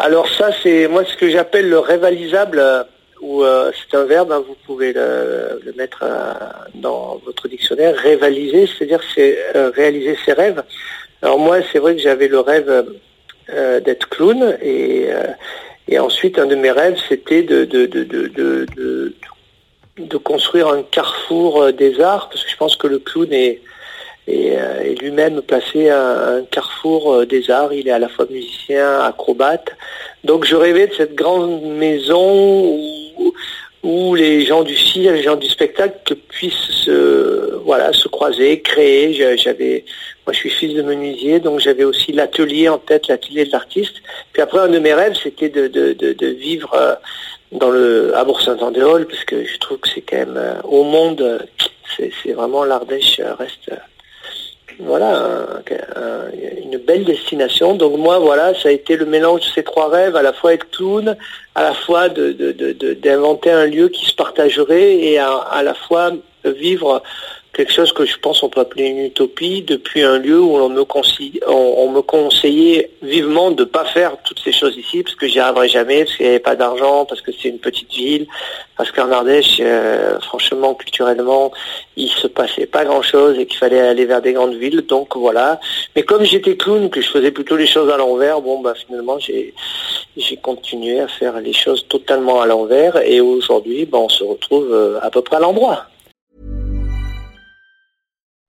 Alors ça, c'est moi ce que j'appelle le révalisable, euh, ou euh, c'est un verbe, hein, vous pouvez le, le mettre euh, dans votre dictionnaire, révaliser, c'est-à-dire c'est réaliser ses rêves. Alors moi, c'est vrai que j'avais le rêve d'être clown, et, et ensuite un de mes rêves, c'était de, de, de, de, construire un carrefour des arts, parce que je pense que le clown est, lui-même placé à un carrefour des arts. Il est à la fois musicien, acrobate. Donc je rêvais de cette grande maison où, les gens du cirque, les gens du spectacle puissent se, voilà, se croiser, créer. J'a- J'avais, moi je suis fils de menuisier, donc j'avais aussi l'atelier en tête, l'atelier de l'artiste. Puis après un de mes rêves, c'était de, de, vivre euh, dans le à Bourg-Saint-Andéol, parce que je trouve que c'est quand même euh, au monde, c'est c'est vraiment l'Ardèche euh, reste. Voilà, un- un- une belle destination. Donc moi, voilà, ça a été le mélange de ces trois rêves, à la fois être clown, à la fois de- de- de- de- d'inventer un lieu qui se partagerait et à, à la fois vivre quelque chose que je pense on peut appeler une utopie depuis un lieu où on me, on, me conseillait vivement de pas faire toutes ces choses ici parce que j'y arriverais jamais, parce qu'il n'y avait pas d'argent, parce que c'est une petite ville, parce qu'en Ardèche, euh, franchement, culturellement, il se passait pas grand chose et qu'il fallait aller vers des grandes villes. Donc voilà. Mais comme j'étais clown, que je faisais plutôt les choses à l'envers, bon bah finalement j'ai j'ai continué à faire les choses totalement à l'envers et aujourd'hui bah, on se retrouve euh, à peu près à l'endroit.